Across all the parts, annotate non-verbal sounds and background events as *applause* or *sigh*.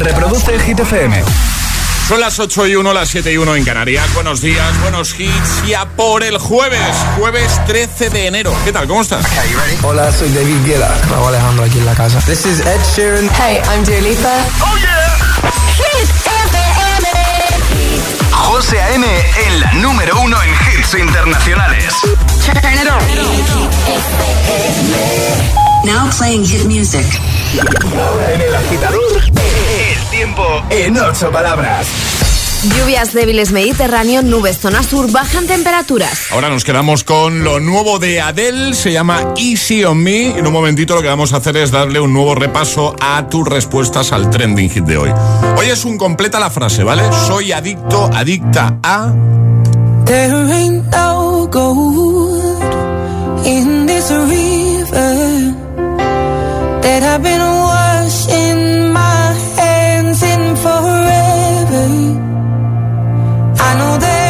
Reproduce Hit FM. Son las 8 y 1, las 7 y 1 en Canarias. Buenos días, buenos hits. Ya por el jueves, jueves 13 de enero. ¿Qué tal? ¿Cómo estás? Hola, soy David Guetta. Raúl Alejandro aquí en la casa. This is Ed Sheeran. Hey, I'm Dua Lipa. ¡Oh, yeah! Hit FM. José A.M. en la número uno en hits internacionales. Turn it on. Now playing hit music. En el agitador, tiempo en ocho palabras. Lluvias débiles Mediterráneo, nubes zona sur, bajan temperaturas. Ahora nos quedamos con lo nuevo de Adele, se llama Easy on Me. En un momentito lo que vamos a hacer es darle un nuevo repaso a tus respuestas al trending hit de hoy. Hoy es un completa la frase, ¿vale? Soy adicto, adicta a... There ain't no gold in this river that I've been I know there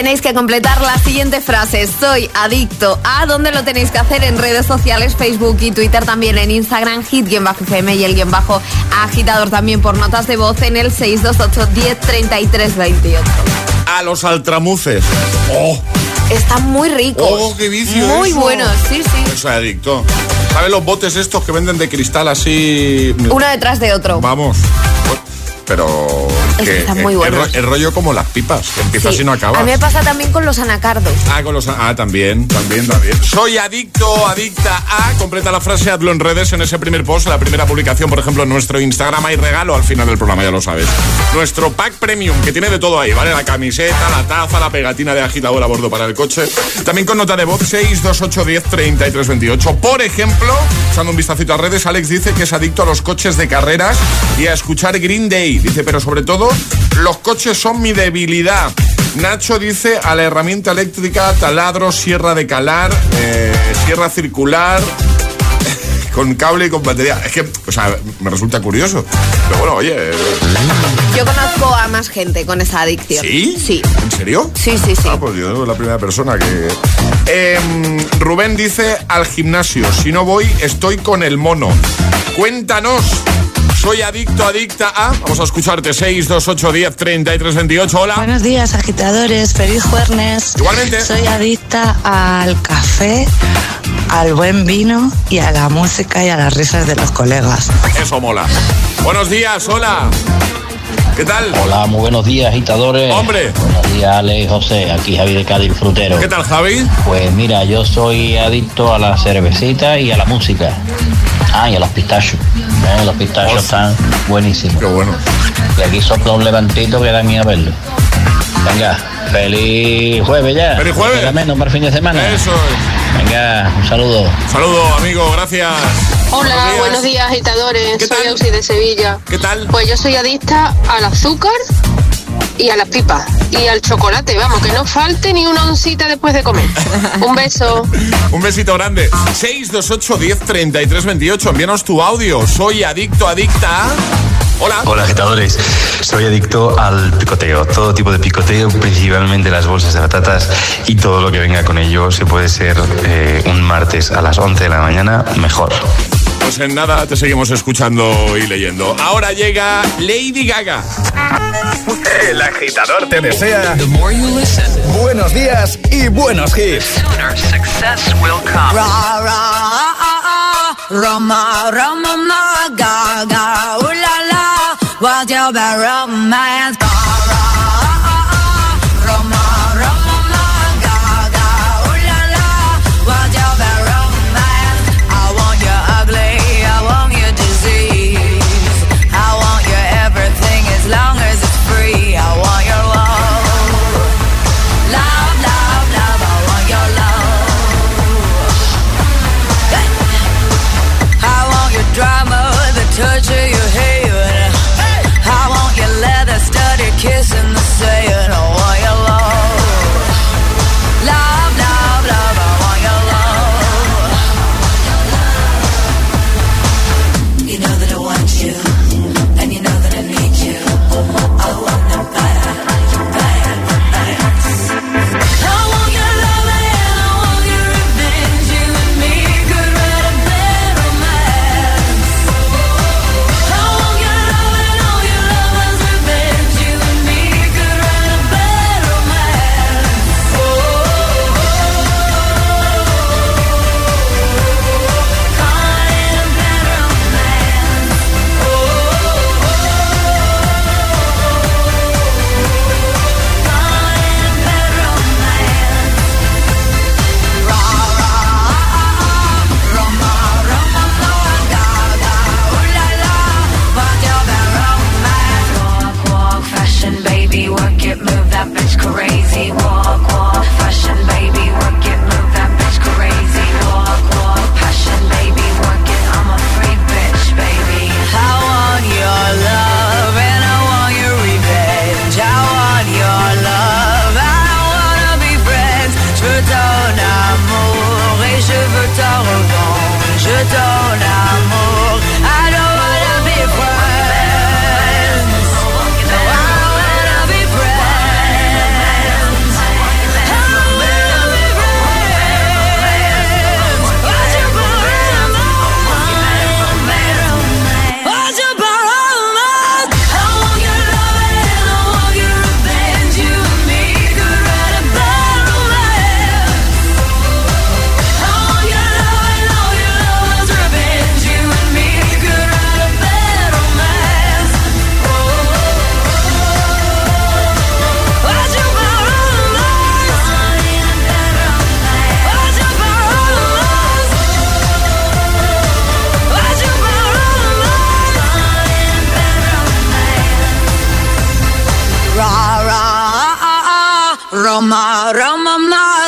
Tenéis que completar la siguiente frase. Soy adicto a. ¿Dónde lo tenéis que hacer? En redes sociales, Facebook y Twitter, también en Instagram, hit-fm y el guion bajo agitador también por notas de voz en el 628 10 33 28. A los altramuces. ¡Oh! Están muy ricos. ¡Oh, qué vicio Muy eso! buenos, sí, sí. Soy adicto. ¿Sabes los botes estos que venden de cristal así? Uno detrás de otro. Vamos. Pero Es que están muy buenos. El, ro- el rollo como las pipas, que empiezas Sí. y no acabas. A mí me pasa también con los anacardos. Ah, con los, ah, también, también, también. Soy adicto, adicta a. Completa la frase, hazlo en redes en ese primer post, la primera publicación, por ejemplo, en nuestro Instagram. Hay regalo al final del programa, ya lo sabes. Nuestro pack premium, que tiene de todo ahí, ¿vale? La camiseta, la taza, la pegatina de agitador a bordo para el coche. También con nota de voz 62810 3328. Por ejemplo, echando un vistacito a redes, Alex dice que es adicto a los coches de carreras y a escuchar Green Day. Dice, pero sobre todo, los coches son mi debilidad. Nacho dice a la herramienta eléctrica, taladro, sierra de calar, eh, sierra circular, *laughs* con cable y con batería. Es que, o sea, me resulta curioso. Pero bueno, oye, eh, Yo conozco a más gente con esa adicción. ¿sí? Sí. ¿En serio? Sí, sí, sí. Ah, pues yo soy la primera persona que... Em, Rubén dice al gimnasio, si no voy, estoy con el mono. Cuéntanos. Soy adicto, adicta a... Vamos a escucharte. 628 10 33 28. Hola. Buenos días, agitadores. Feliz jueves. Igualmente. Soy adicta al café, al buen vino y a la música y a las risas de los colegas. Eso mola. Buenos días, hola. ¿Qué tal? Hola, muy buenos días, agitadores. Hombre. Buenos días, Ale y José. Aquí Javi de Cádiz Frutero. ¿Qué tal, Javi? Pues mira, yo soy adicto a la cervecita y a la música. Ah, y a los pistachos. Eh, Los pistachos están buenísimos. Qué bueno. Y aquí sopla un levantito que da miedo verlo. Venga, feliz jueves ya. ¡Feliz jueves! Queda menos para el fin de semana. Eso es. Venga, un saludo. Saludo, amigo, gracias. Hola, buenos días, agitadores. ¿Qué soy? Ausi de Sevilla. ¿Qué tal? Pues yo soy adicta al azúcar y a las pipas y al chocolate. Vamos, que no falte ni una oncita después de comer. *laughs* Un beso. Un besito grande. 628 10 33 28. Envíanos tu audio. Soy adicto, adicta. Hola. Hola agitadores, soy adicto al picoteo, todo tipo de picoteo, principalmente las bolsas de patatas y todo lo que venga con ello. Si puede ser eh, un martes a las 11 de la mañana, mejor. Pues en nada te seguimos escuchando y leyendo. Ahora llega Lady Gaga. El agitador te desea buenos días y buenos hits. Ra, ra, ah, ah, Roma, Roma, ma, Gaga, ooh la la, what's your bad romance?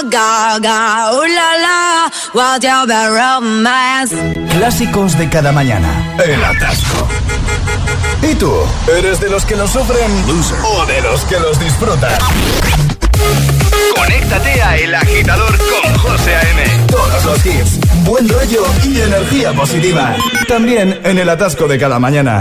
Gaga, ooh la la, wild out that romance. Clásicos de cada mañana. El atasco. ¿Y tú? ¿Eres de los que lo sufren o de los que los disfrutan? Conéctate a El Agitador con José A.M. Todos los hits, buen rollo y energía positiva. También en el atasco de cada mañana.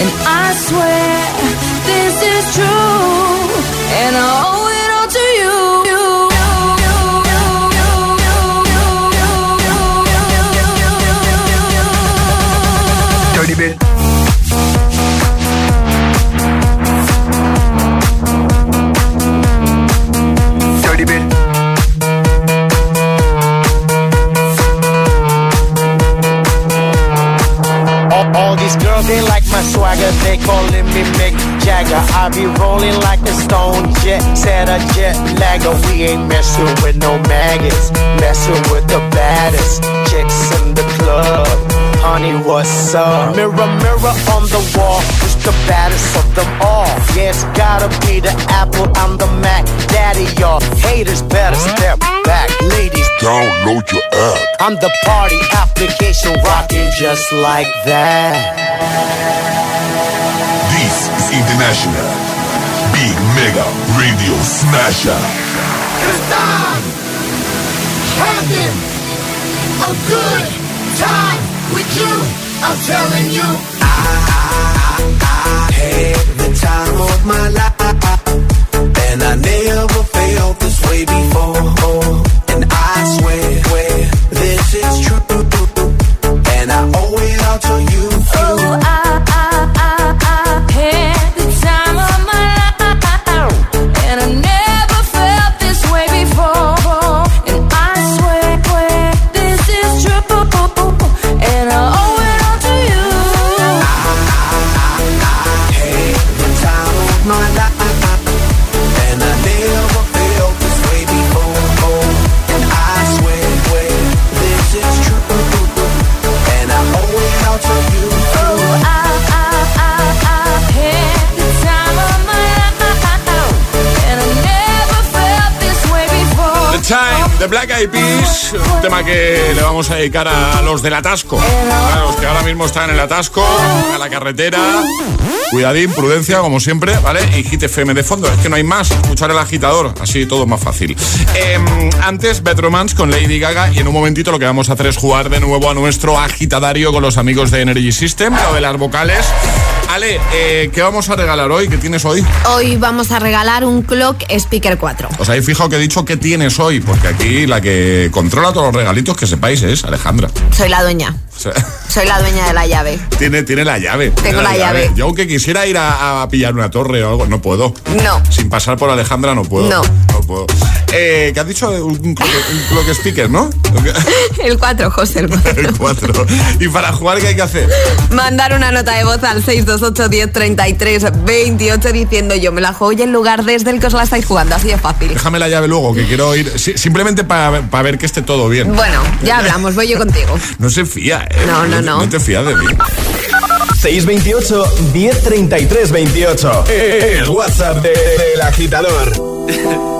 And I swear this is true, and I owe it all to you. Dirty bit. They like my swagger. They calling me Mick Jagger. I be rolling like a stone jet, set a jet lagger. We ain't messing with no maggots, messing with the baddest chicks in the club. Honey, what's up? Mirror, mirror on the wall, the baddest of them all? Yeah, it's gotta be the Apple, I'm the Mac. Daddy, y'all haters better step back. Ladies, Download your app. I'm the party application rocking just like that. This is International Big Mega Radio Smasher. Cause I'm having a good time with you. I'm telling you. I had the time of my life And I never felt this way before. And I swear this is true The Time, The Black Eyed Peas, un tema que le vamos a dedicar a los del atasco, a los que ahora mismo están en el atasco, a la carretera. Cuidadín, prudencia, como siempre, ¿vale? Y Hit FM de fondo, es que no hay más, escuchar el agitador, así todo más fácil. Em, antes, Bad Romance con Lady Gaga y en un momentito lo que vamos a hacer es jugar de nuevo a nuestro agitadario con los amigos de Energy System, lo de las vocales. Ale, eh, ¿qué vamos a regalar hoy? ¿Qué tienes hoy? Hoy vamos a regalar un Clock Speaker 4. Os habéis fijado que he dicho qué tienes hoy, porque aquí la que controla todos los regalitos que sepáis es Alejandra. Soy la dueña. *laughs* Soy la dueña de la llave. tiene, tiene la llave. Tengo la llave. Yo aunque quisiera ir a, a pillar una torre o algo, no puedo. No. Sin pasar por Alejandra no puedo. No. No puedo. Eh, ¿Qué has dicho? Un, un clock, un clock speaker, ¿no? *laughs* El 4, José, el 4. El 4. ¿Y para jugar qué hay que hacer? Mandar una nota de voz al 628 10 33 28 diciendo yo me la juego y el lugar desde el que os la estáis jugando. Así de fácil. Déjame la llave luego, que quiero ir. si- simplemente para ver que esté todo bien. Bueno, ya hablamos, voy yo contigo. No se fía, ¿eh? No, no, no. No te fías de mí. 628 1033 28. El WhatsApp de- del agitador. *laughs*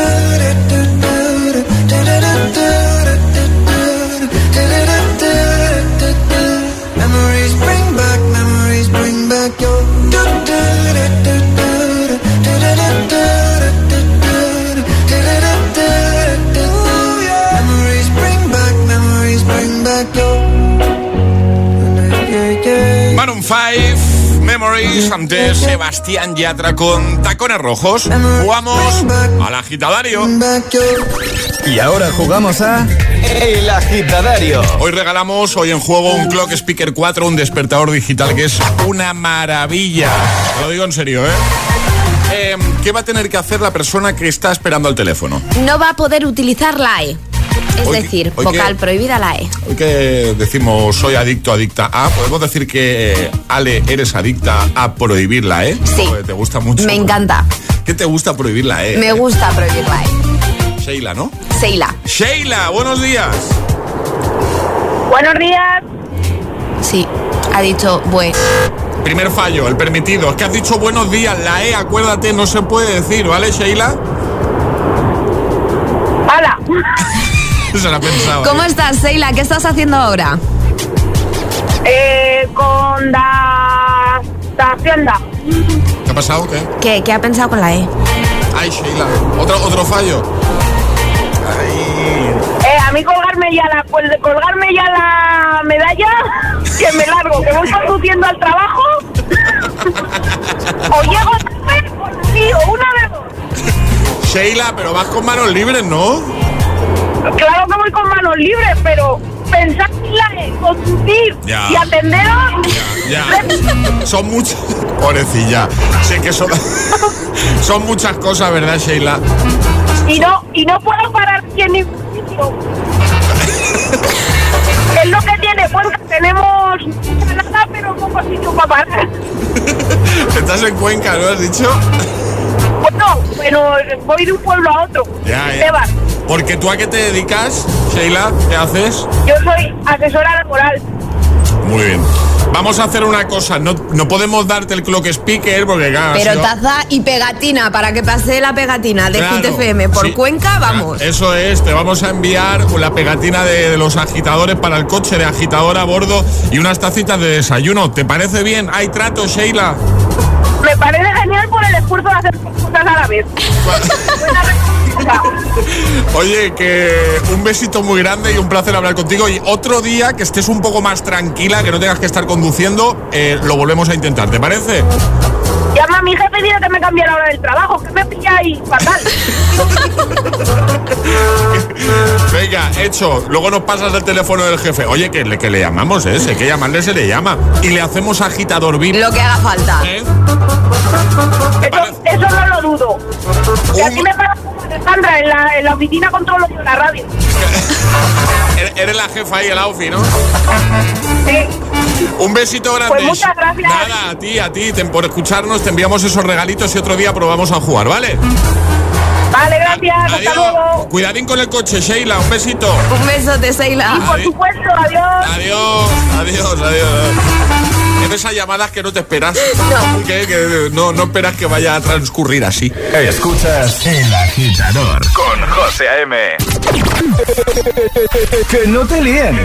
Bring back your. Maroon 5, Memories ante Sebastián Yatra con tacones rojos. Jugamos al agitadario. Y ahora jugamos a El Agitadario. Hoy regalamos, hoy en juego, un Clock Speaker 4, un despertador digital que es una maravilla. Te lo digo en serio, ¿eh? Eh, ¿Qué va a tener que hacer la persona que está esperando al teléfono? No va a poder utilizar la E. Es Hoy- decir, hoy vocal que- prohibida la E. Hoy que decimos soy adicto, adicta a, podemos decir que, eh, Ale, eres adicta a prohibirla, ¿eh? Sí. Porque Te gusta mucho. Me encanta. ¿Qué te gusta prohibirla, eh? Me gusta prohibir la E. Sheila, ¿no? Seila. Sheila, buenos días. Buenos días. Sí, ha dicho bue. Primer fallo, el permitido. Es que has dicho buenos días, la E, acuérdate, no se puede decir, ¿vale, Sheila? ¡Hala! *laughs* *laughs* Se la pensaba. ¿Cómo estás, Seila? ¿Qué estás haciendo ahora? Eh, con la, la hacienda. ¿Qué ha pasado? ¿Qué? ¿Qué, qué ha pensado con la E? Ay, Sheila. ¿Otro, otro fallo? Eh, a mí colgarme ya la pues de colgarme ya la medalla, *laughs* que me largo, que voy conduciendo al trabajo. *laughs* o llego tarde, o sí, o una de dos. Sheila, pero vas con manos libres, ¿no? Claro que voy con manos libres, pero pensar en la conducir Ya. y atenderos. Ya. Son muchas. *laughs* Pobrecilla. Sé que son. *laughs* son muchas cosas, ¿verdad, Sheila? Y no, y no puedo parar aquí en ningún sitio. *laughs* es lo que tiene, pues tenemos nada, pero poco sitio para parar. Estás en Cuenca, ¿no has dicho? Bueno, pero voy de un pueblo a otro. Ya, ya. Esteban, Porque tú a qué te dedicas, Sheila? ¿Qué haces? yo soy asesora laboral. Muy bien. Vamos a hacer una cosa. No, no podemos darte el clock speaker porque, claro, Pero sido- taza y pegatina, para que pase la pegatina de Claro, Hit FM por sí. Cuenca, vamos. Eso es, te vamos a enviar la pegatina de, de los agitadores para el coche de agitador a bordo y unas tacitas de desayuno. ¿Te parece bien? Hay trato, Sheila. Me parece genial por el esfuerzo de hacer cosas a la vez. *laughs* *laughs* Oye, que un besito muy grande y un placer hablar contigo. Y otro día que estés un poco más tranquila, que no tengas que estar conduciendo, eh, lo volvemos a intentar. ¿Te parece? Llama a mi jefe y dile que me cambie la hora del trabajo, que me pilla ahí fatal. *laughs* Venga, hecho. Luego nos pasas el teléfono del jefe. Oye, que le, que le llamamos, ¿eh? Si hay que llamarle, se le llama. Y le hacemos agitador VIP. Lo que haga falta. ¿Eh? Eso, eso no lo dudo. Y aquí me pasa Alejandra en la, en la oficina con todos los de la radio. *laughs* Eres- la jefa ahí, el Aufi, ¿no? Sí. Un besito grande. Pues muchas gracias. Nada, a ti, a ti, te- por escucharnos, te enviamos esos regalitos y otro día probamos a jugar, ¿vale? Vale, gracias. Hasta Adiós. luego. Cuidadín con el coche, Sheila, un besito. Un beso de Seila. Y por Adi- supuesto, adiós. Adiós, adiós, adiós. En esas llamadas que no te esperas. Que, que no, no esperas que vaya a transcurrir así. Escuchas El Agitador con José A.M. Que no te líen.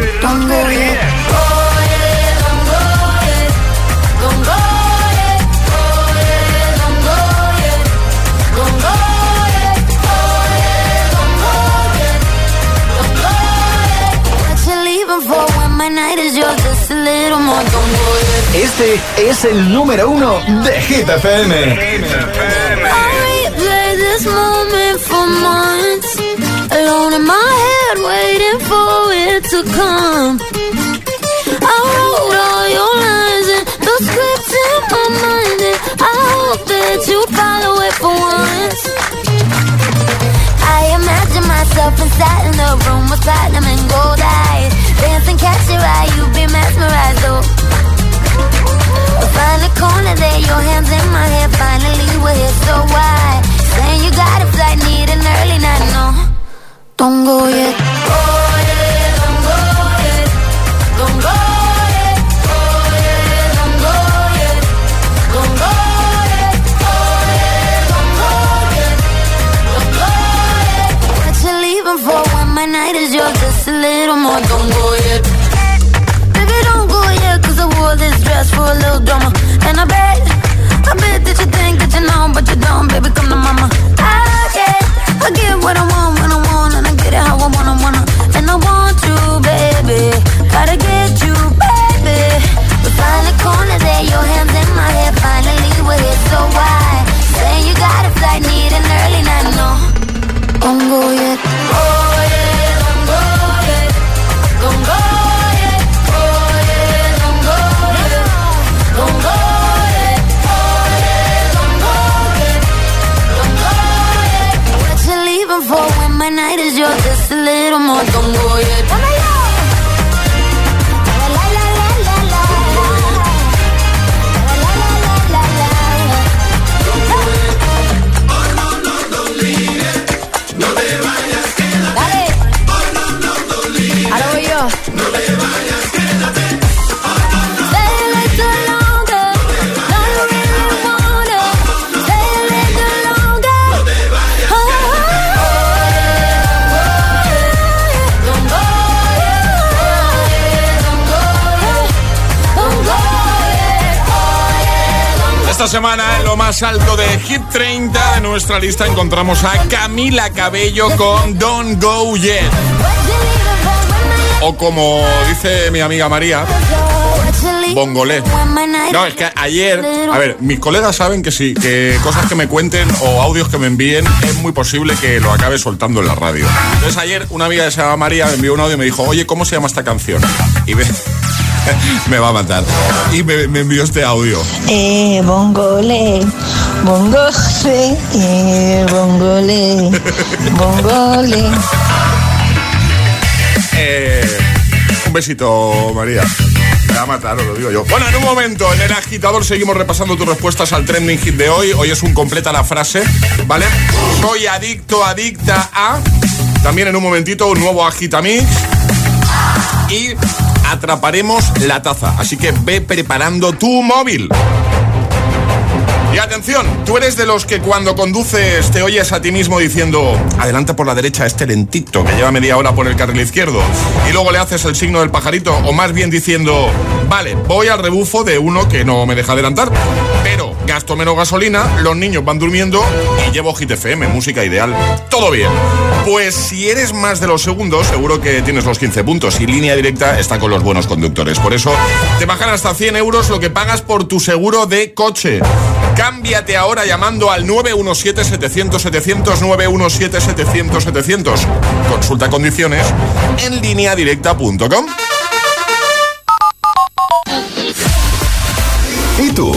Este es el número uno de Hit FM. replay this moment for months. Alone in my head, waiting for it to come. I wrote all your lines and the script in my mind, I hope that you follow it for once. I imagine myself inside in the room with platinum and gold eyes, dancing, catch your eye, you be mesmerized, oh. Find a corner there, your hands in my hair. Finally, we're here, so why? Saying you got a flight, need an early night, no. Don't go yet. Oh, yeah, don't go yet. Don't go yet. Oh, yeah, don't go yet. Don't go yet. Oh, yeah, don't go yet. Don't go yet. What you leaving for when my night is yours? Just a little more. Don't go yet. a little drama. And I bet, I bet that you think that you know, but you don't, baby, come to mama. I get, I get what I want when I want, and I get it how I wanna wanna. And I want you, baby, gotta get you, baby. We're finally corner there, your hands in my hair, finally we're here, so why? Say you got a flight, need an early night, no. Don't go yet. Semana, en lo más alto de Hit 30 de nuestra lista, encontramos a Camila Cabello con Don't Go Yet. O como dice mi amiga María, Bongolé. No, es que ayer, a ver, mis colegas saben que sí, que cosas que me cuenten o audios que me envíen es muy posible que lo acabe soltando en la radio. Entonces ayer una amiga que se llama María me envió un audio y me dijo, oye, ¿cómo se llama esta canción? Y me, *laughs* me va a matar. Y me, me envió este audio. Eh, bongole, bongole, eh, bongole, *laughs* bongole. Eh, un besito, María. Me va a matar, os lo digo yo. Bueno, en un momento, en el agitador seguimos repasando tus respuestas al trending hit de hoy. Hoy es un completa la frase, ¿vale? Soy adicto, adicta a. También en un momentito, un nuevo agitamix. Y atraparemos la taza. Así que ve preparando tu móvil. Y atención, tú eres de los que cuando conduces te oyes a ti mismo diciendo adelanta por la derecha este lentito que lleva media hora por el carril izquierdo y luego le haces el signo del pajarito o más bien diciendo vale, voy al rebufo de uno que no me deja adelantar, pero gasto menos gasolina, los niños van durmiendo y llevo Hit FM, música ideal. Todo bien. Pues si eres más de los segundos, seguro que tienes los 15 puntos y línea directa está con los buenos conductores. Por eso te bajan hasta 100 euros lo que pagas por tu seguro de coche. Cámbiate ahora llamando al 917-700-700, 917-700-700. Consulta condiciones en lineadirecta.com. ¿Y tú?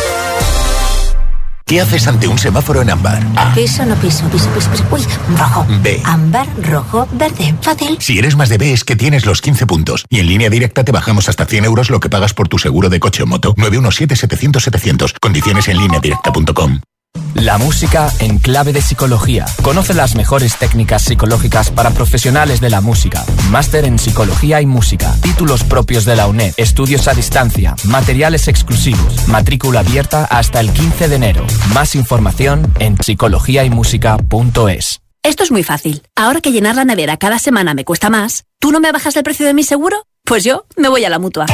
¿Qué haces ante un semáforo en ámbar? A. Piso, no piso, piso, piso, piso. Uy, rojo. B. Ámbar, rojo, verde. Fácil. Si eres más de B es que tienes los 15 puntos. Y en línea directa te bajamos hasta 100 euros lo que pagas por tu seguro de coche o moto. 917-700-700. Condiciones en línea directa.com. La música en clave de psicología. Conoce las mejores técnicas psicológicas para profesionales de la música. Máster en psicología y música. Títulos propios de la UNED. Estudios a distancia. Materiales exclusivos. Matrícula abierta hasta el 15 de enero. Más información en psicologiaymusica.es. Esto es muy fácil. Ahora que llenar la nevera cada semana me cuesta más, ¿tú no me bajas el precio de mi seguro? Pues yo me voy a la mutua.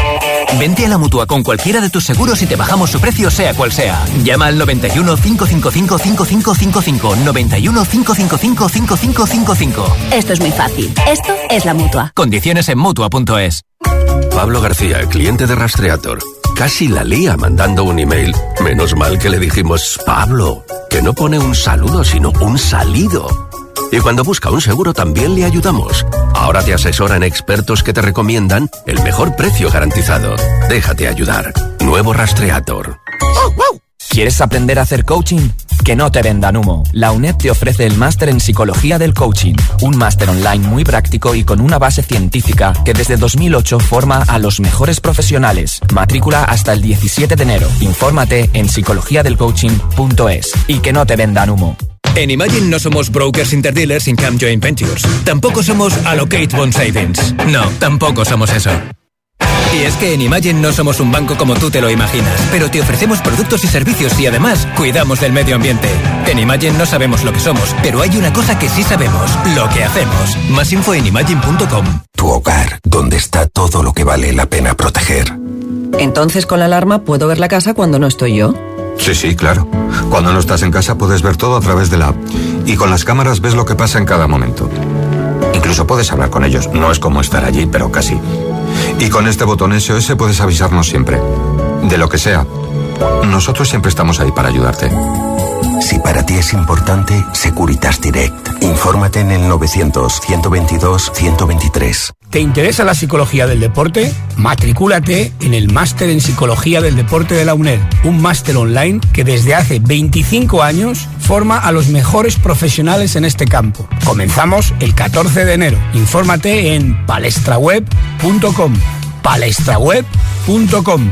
Vente a la mutua con cualquiera de tus seguros y te bajamos su precio, sea cual sea. Llama al 91 555 5555. 91 555 5555. Esto es muy fácil. Esto es la mutua. Condiciones en mutua.es. Pablo García, cliente de Rastreator. Casi la lía mandando un email. Menos mal que le dijimos, Pablo, que no pone un saludo, sino un salido. Y cuando busca un seguro también le ayudamos. Ahora te asesoran expertos que te recomiendan el mejor precio garantizado. Déjate ayudar. Nuevo Rastreator. ¿Quieres aprender a hacer coaching? Que no te vendan humo. La UNED te ofrece el máster en psicología del coaching, un máster online muy práctico y con una base científica que desde 2008 forma a los mejores profesionales. Matrícula hasta el 17 de enero. Infórmate en psicologiadelcoaching.es y que no te vendan humo. En Imagine no somos brokers interdealers income joint ventures. Tampoco somos allocate bond savings. No, tampoco somos eso. Y es que en Imagine no somos un banco como tú te lo imaginas, pero te ofrecemos productos y servicios y además cuidamos del medio ambiente. En Imagine no sabemos lo que somos, pero hay una cosa que sí sabemos, lo que hacemos. Más info en imagine.com. Tu hogar, donde está todo lo que vale la pena proteger. Entonces con la alarma puedo ver la casa cuando no estoy yo. Sí, sí, claro. Cuando no estás en casa puedes ver todo a través de la app. Y con las cámaras ves lo que pasa en cada momento. Incluso puedes hablar con ellos. No es como estar allí, pero casi. Y con este botón SOS puedes avisarnos siempre. De lo que sea. Nosotros siempre estamos ahí para ayudarte. Si para ti es importante, Securitas Direct. Infórmate en el 900-122-123. ¿Te interesa la psicología del deporte? Matricúlate en el Máster en Psicología del Deporte de la UNED, un máster online que desde hace 25 años forma a los mejores profesionales en este campo. Comenzamos el 14 de enero. Infórmate en palestraweb.com. palestraweb.com.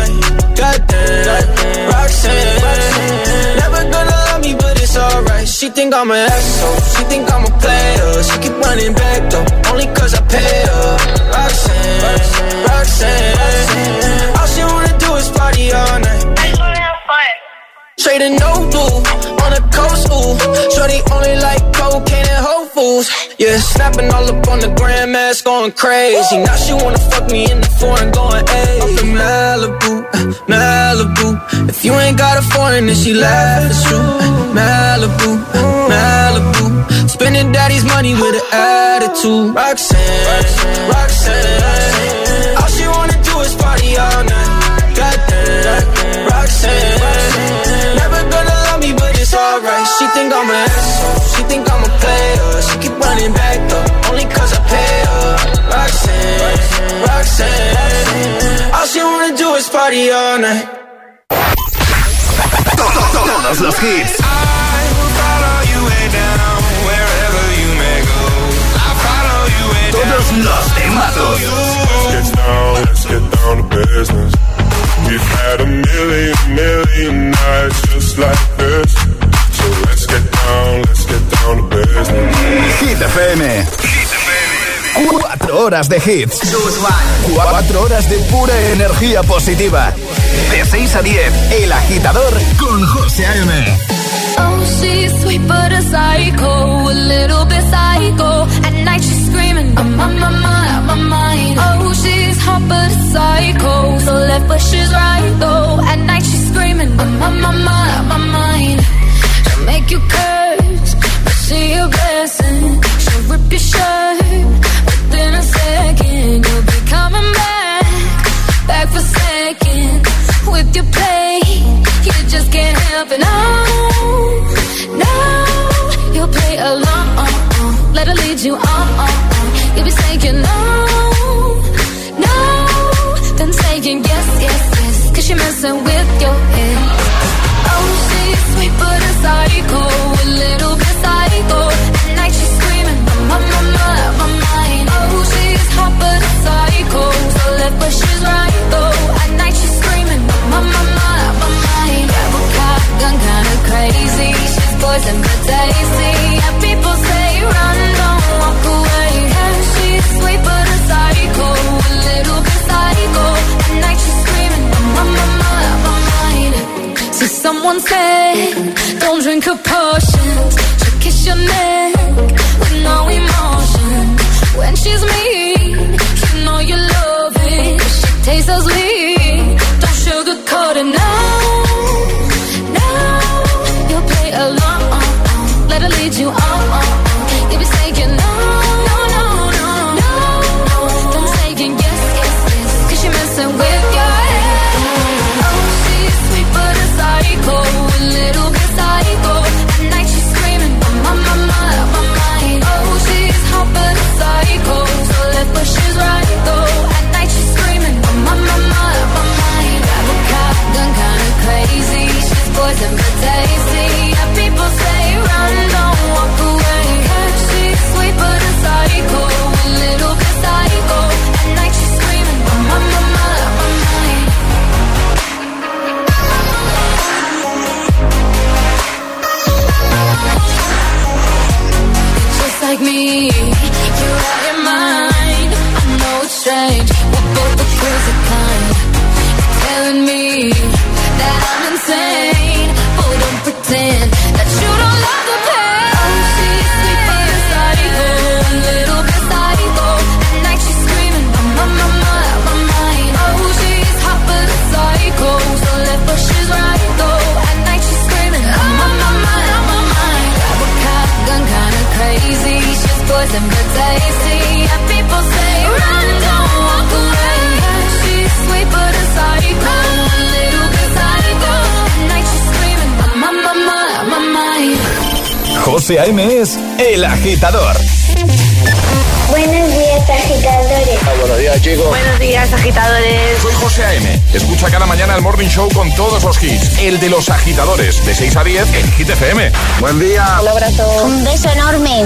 Think I'm an asshole. She think I'm a player. She keep running back though, only cause I pay her. Roxanne, Roxanne. All she Trading no blue on coast, ooh. Shorty only like cocaine and. Yeah, snapping all up on the grandmas, going crazy. Now she wanna fuck me in the foreign, going hey. Malibu, Malibu. If you ain't got a foreign, then she laugh at you. Malibu, Malibu. Spending daddy's money with an attitude. Roxanne, Roxanne. All she wanna do is party all night. She think I'm an asshole. She think I'm a player. She keep running back though, only cause I pay her. Roxanne, Roxanne. All she wanna do is party all night. Todos los hits. Todos los temazos. Let's get down, let's get down to business. We've had a million, million nights just like this. Down, let's get down to business. Hit FM. Cuatro horas de hits. Cuatro horas de pura energía positiva. De 6 a 10, El Agitador con José A.M. Oh, she's sweet but a psycho, a little bit psycho. At night she's screaming, I'm on my mind, on my mind. Oh, she's hot but a psycho, so left but she's right though. At night she's screaming, I'm on my mind, on my mind. She'll make you curse, she a blessing. She'll rip your shirt within a second. You'll be coming back, back for second with your play. You just can't help it. No, no, you'll play along. Let her lead you on. You'll be saying no, no, then saying yes, yes, yes. Cause you're messing with your head. Oh, she's sweet but a psycho, people say run, don't walk away. And she's sweet but a psycho, a little psycho. At night she's screaming, my, mind. See someone said, don't drink her potions. Buen día. Un beso enorme.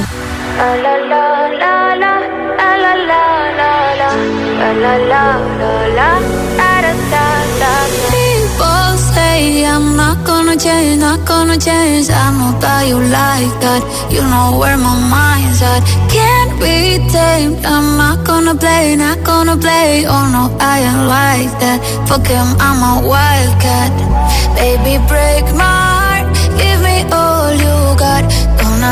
People say I'm not gonna change, not gonna change. I know that you like that. You know where my mind's at. Can't be tamed. I'm not gonna play, not gonna play. Oh no, I ain't like that. Fuck him, I'm a wildcat. Baby, break my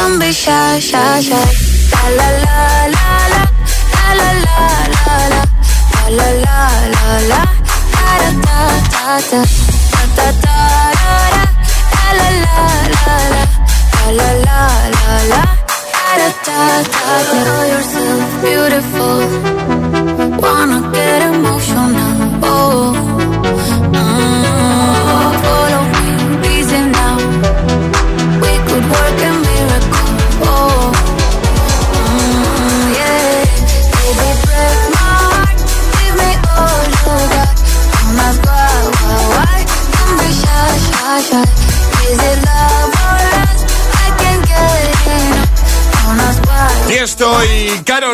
Don't be shy, shy, shy. La la la la la, la la la la la, la la la la da da da da da, da da da da, la la la la la, la la la la, da da da da. Beautiful, wanna get emotional.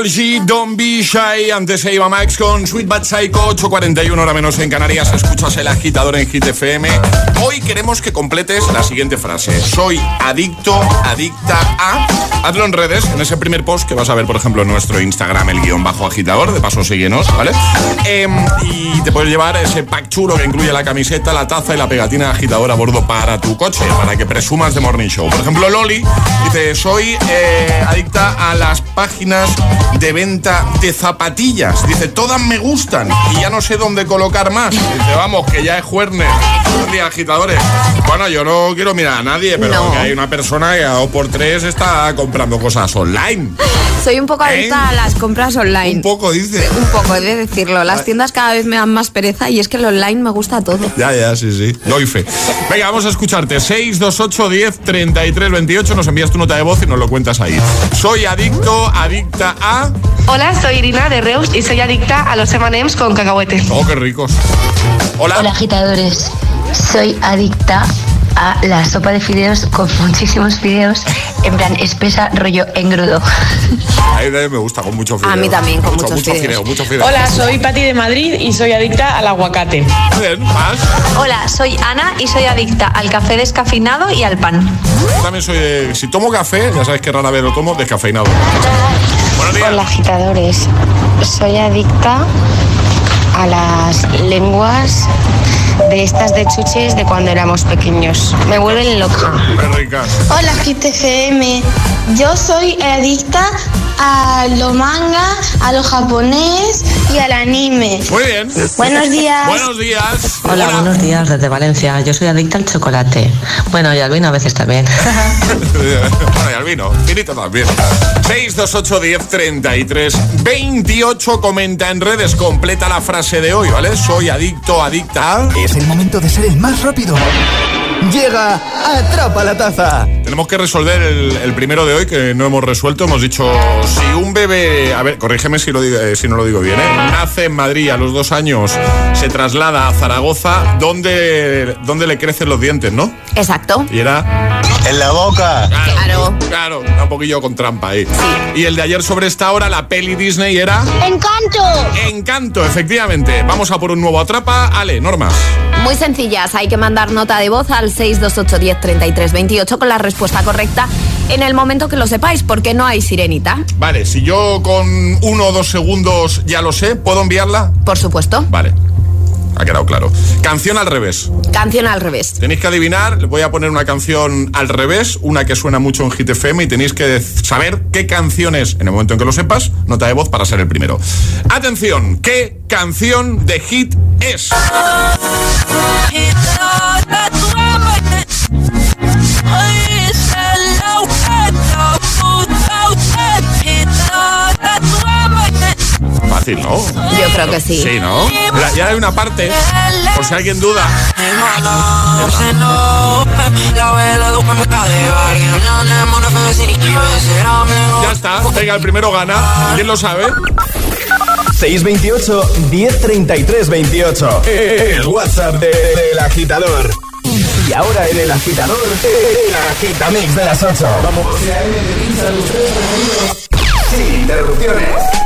drží dom Antes se iba Max con Sweet Bad Psycho, 8.41 hora menos en Canarias. Escuchas el agitador en Hit. Hoy queremos que completes la siguiente frase. Soy adicto, adicta a... Hazlo en redes, en ese primer post que vas a ver, por ejemplo, en nuestro Instagram, el guion bajo agitador. De paso, síguenos, ¿vale? Em, y te puedes llevar ese pack chulo que incluye la camiseta, la taza y la pegatina agitador a bordo para tu coche, para que presumas de Morning Show. Por ejemplo, Loli dice, soy eh, adicta a las páginas de venta de zapatillas. Dice, todas me gustan y ya no sé dónde colocar más. Dice, vamos, que ya es jueves. Buenos días, agitadores. Bueno, yo no quiero mirar a nadie, pero No. que hay una persona que a dos por tres está comprando cosas online. Soy un poco adicta a las compras online. Un poco, dice. Un poco, he de decirlo. Las tiendas cada vez me dan más pereza y es que el online me gusta todo. Ya, ya, sí, sí. Doy fe. Venga, vamos a escucharte. 628 10 33 28. Nos envías tu nota de voz y nos lo cuentas ahí. Soy adicto, adicta a. Hola, soy De Reus y soy adicta a los M&M's con cacahuete. Oh, qué ricos. Hola. Hola agitadores, soy adicta a la sopa de fideos con muchísimos fideos, en plan espesa, rollo engrudo. A mí también me gusta con mucho fideo. A mí también, con mucho, muchos mucho fideos. fideo, mucho fideo. Hola, soy Pati de Madrid y soy adicta al aguacate. Bien, más. Hola, soy Ana y soy adicta al café descafeinado y al pan. Yo también soy de. Si tomo café, ya sabes que rara vez lo tomo descafeinado. Hola agitadores, soy adicta a las lenguas de estas de chuches de cuando éramos pequeños. Me vuelven loca. Qué. Hola GTFM, yo soy adicta a lo manga, a lo japonés y al anime. Muy bien. Buenos días. Buenos días. Hola, buenos días desde Valencia. Yo soy adicta al chocolate. Bueno, y al vino a veces también. *laughs* bueno, y al vino. Finito también. 628 10 33 28. Comenta en redes. Completa la frase de hoy, ¿vale? Soy adicto, adicta a. Es el momento de ser el más rápido. Llega Atrapa la Taza. Tenemos que resolver el, el primero de hoy que no hemos resuelto. Hemos dicho, si un bebé, a ver, corrígeme si, lo digo- eh, si no lo digo bien, ¿eh? nace en Madrid a los dos años, se traslada a Zaragoza, ¿dónde, dónde le crecen los dientes, no? Exacto. Y era... En la boca. Claro. Claro, está un poquillo con trampa ahí. Y el de ayer sobre esta hora, la peli Disney era... ¡Encanto! Encanto, efectivamente. Vamos a por un nuevo atrapa. Ale, normas. Muy sencillas, hay que mandar nota de voz al 628 10 33 28 con la respuesta correcta en el momento que lo sepáis, porque no hay sirenita. Vale, si yo con uno o dos segundos ya lo sé, ¿puedo enviarla? Por supuesto. Vale. Ha quedado claro. Canción al revés. Canción al revés. Tenéis que adivinar, les voy a poner una canción al revés, una que suena mucho en Hit FM y tenéis que saber qué canción es. En el momento en que lo sepas, nota de voz para ser el primero. Atención, ¿qué canción de Hit es? Fácil, ¿no? Yo creo que sí. Sí, ¿no? Mira, ya hay una parte, por si alguien duda. Ya está, venga, el primero gana. ¿Quién lo sabe? 628 1033 28. El WhatsApp de- del agitador. Y ahora en el agitador, el agitamix de las 8. Vamos. Sin interrupciones.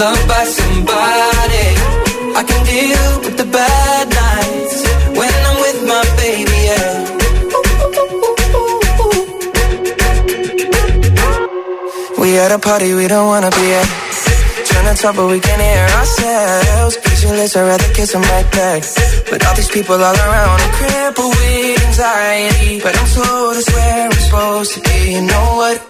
loved by somebody. I can deal with the bad nights when I'm with my baby, yeah. We at a party we don't wanna be at. Trying to talk but we can't hear ourselves. Pictureless, I'd rather kiss them right back. But all these people all around, I'm crippled with anxiety. But I'm told it's where I'm supposed to be. You know what?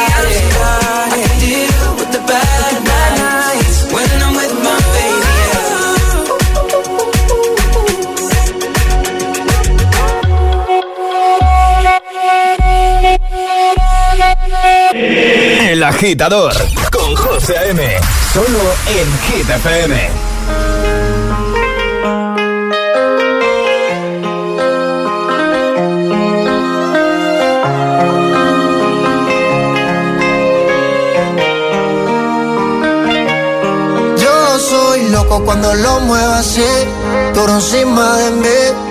El Agitador con José M. Solo en Hit FM. Yo soy loco cuando lo muevo así, por encima de mí.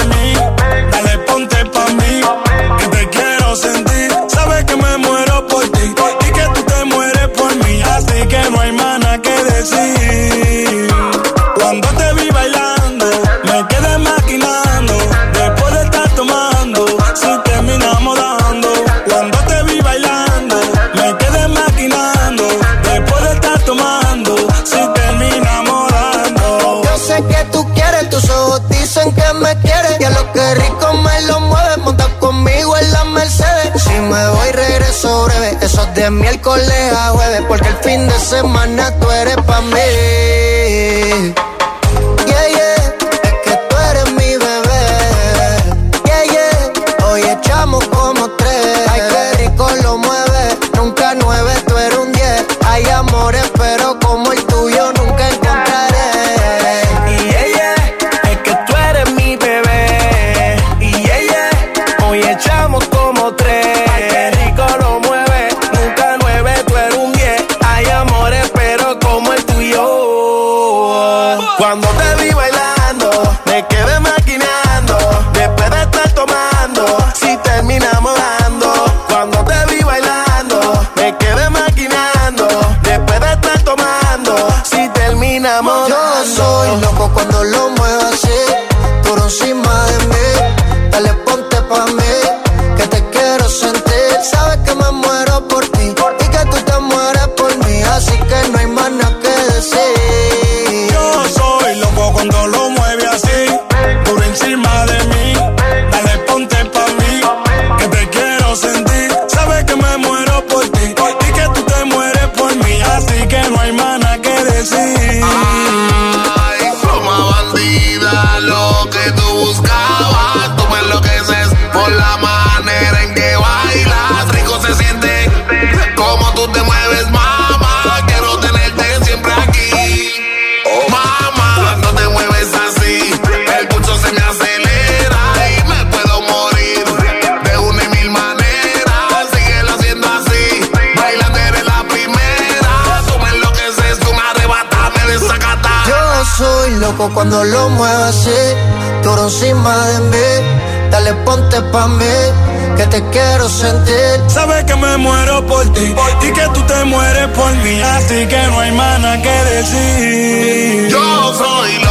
De miércoles a jueves, porque el fin de semana cuando lo muevas así, duro encima de mí. Dale ponte pa' mí, que te quiero sentir. Sabes que me muero por ti y que tú te mueres por mí. Así que no hay mana que decir. Yo soy la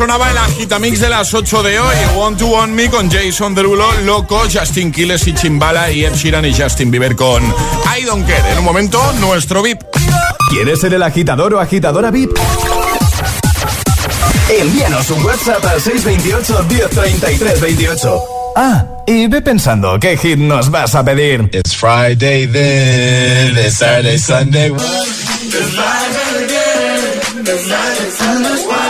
Sonaba el agitamix de las 8 de hoy. Want to Want Me con Jason Derulo, Loco, Justin Quiles y Chimbala y Ed Sheeran y Justin Bieber con I Don't Care. En un momento, nuestro VIP. ¿Quieres ser el agitador o agitadora VIP? Envíanos un WhatsApp al 628 1033 28. Ah, y ve pensando qué hit nos vas a pedir. It's Friday then, it's Saturday, Sunday. I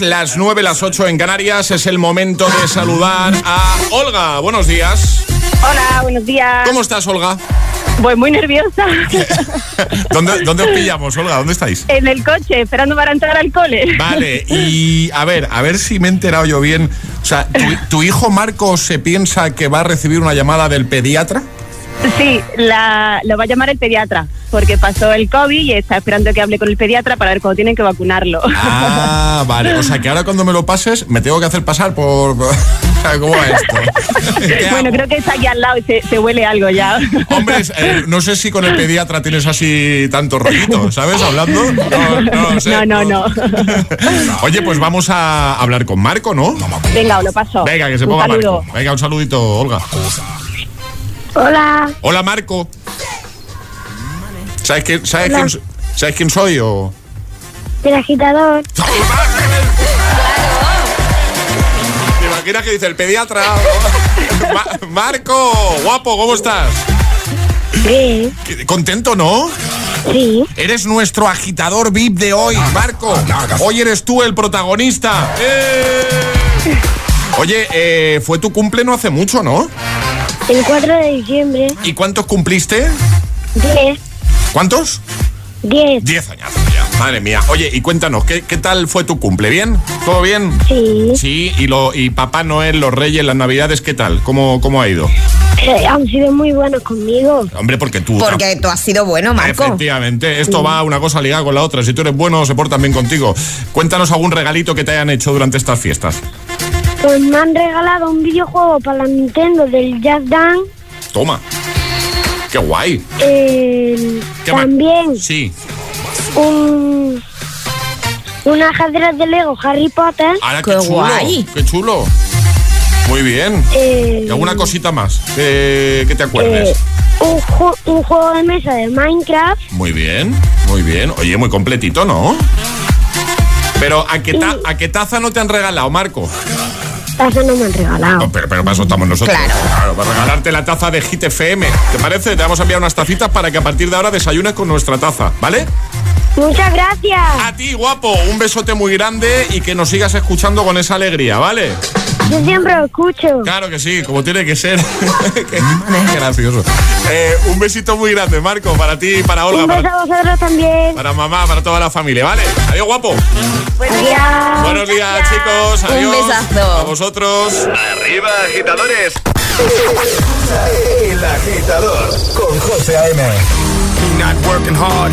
Las nueve, las ocho en Canarias. Es el momento de saludar a Olga. Buenos días. Hola, buenos días. ¿Cómo estás, Olga? Voy muy nerviosa. *laughs* ¿Dónde, dónde os pillamos, Olga? ¿Dónde estáis? en el coche, esperando para entrar al cole. Vale, *laughs* y a ver, a ver si me he enterado yo bien. O sea, ¿tu, tu hijo Marco se piensa que va a recibir una llamada del pediatra? Sí, la, lo va a llamar el pediatra, porque pasó el COVID y está esperando que hable con el pediatra para ver cuándo tienen que vacunarlo. Ah, *laughs* vale. O sea, que ahora cuando me lo pases, me tengo que hacer pasar por... *laughs* ¿Cómo va esto? ¿Qué bueno, creo que está aquí al lado y se, se huele algo ya. *laughs* Hombre, eh, no sé si con el pediatra tienes así tanto rollito, ¿sabes? Hablando. No, no sé. No, no, no. Oye, pues vamos a hablar con Marco, ¿no? Venga, os lo paso. Venga, que se Un ponga saludo. Marco. Venga, un saludito, Olga. Hola. Hola, Marco. ¿Sabes quién, sabes quién, sabes quién soy o...? El agitador. *laughs* ¿Te imaginas que dice el pediatra? *laughs* Ma- Marco, guapo, ¿cómo estás? Bien. ¿Contento, no? Sí. Eres nuestro agitador VIP de hoy, Marco. Hoy eres tú el protagonista. ¡Eh! Oye, eh, fue tu cumple no hace mucho, ¿no? El 4 de diciembre. ¿Y cuántos cumpliste? 10. ¿Cuántos? 10. Diez añazos ya. Madre mía. Oye, y cuéntanos, ¿qué, qué tal fue tu cumple? ¿Bien? ¿Todo bien? Sí. Sí, y, lo, y Papá Noel, los Reyes, las Navidades, ¿qué tal? ¿Cómo, cómo ha ido? Eh, han sido muy buenos conmigo. Hombre, porque tú... Porque tú has sido bueno, Marco. Efectivamente, esto va una cosa ligada con la otra. Si tú eres bueno, se portan bien contigo. Cuéntanos algún regalito que te hayan hecho durante estas fiestas. Pues me han regalado un videojuego para la Nintendo del Jazz Dance. Toma. Qué guay. Eh, ¿Qué más? también Sí. un, un ajedrez de Lego Harry Potter. Ahora, qué, chulo. Qué chulo. Muy bien. Eh, ¿Y alguna cosita más que, que te acuerdes? eh, un, ju- un juego de mesa de Minecraft. Muy bien, muy bien. Oye, muy completito, ¿no? Pero ¿a qué, ta- ¿a qué taza no te han regalado, Marco? Taza no me han regalado. Pero, pero para eso estamos nosotros. Claro. para regalarte la taza de Hit FM. ¿Te parece? Te vamos a enviar unas tacitas para que a partir de ahora desayunes con nuestra taza, ¿vale? Muchas gracias. A ti, guapo, un besote muy grande y que nos sigas escuchando con esa alegría, ¿vale? Yo siempre lo escucho. Claro que sí, como tiene que ser. *laughs* Qué gracioso. Eh, un besito muy grande, Marco, para ti y para Olga, Un beso para, a vosotros también. para mamá, para toda la familia, ¿vale? Adiós, guapo. Adiós. Buenos días, chicos. Un Adiós. besazo. A vosotros. Arriba, agitadores. El agitador con José A.M. Not working hard.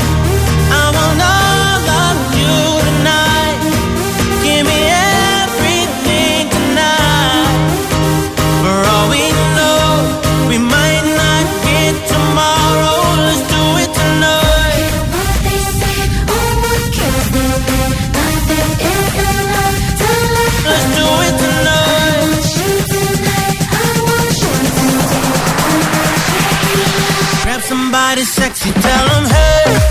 Sexy, tell tell 'em hey.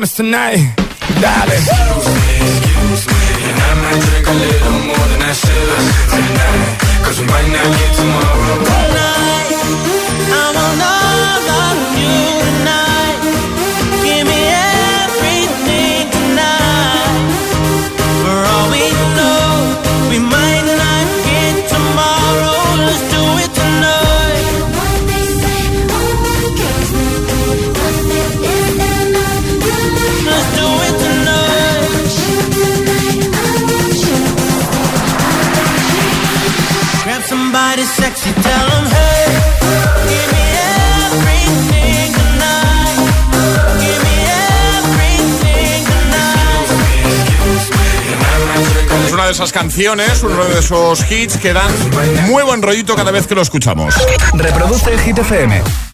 Promise tonight. Canciones, uno de esos hits que dan muy buen rollito cada vez que lo escuchamos. Reproduce el Hit FM.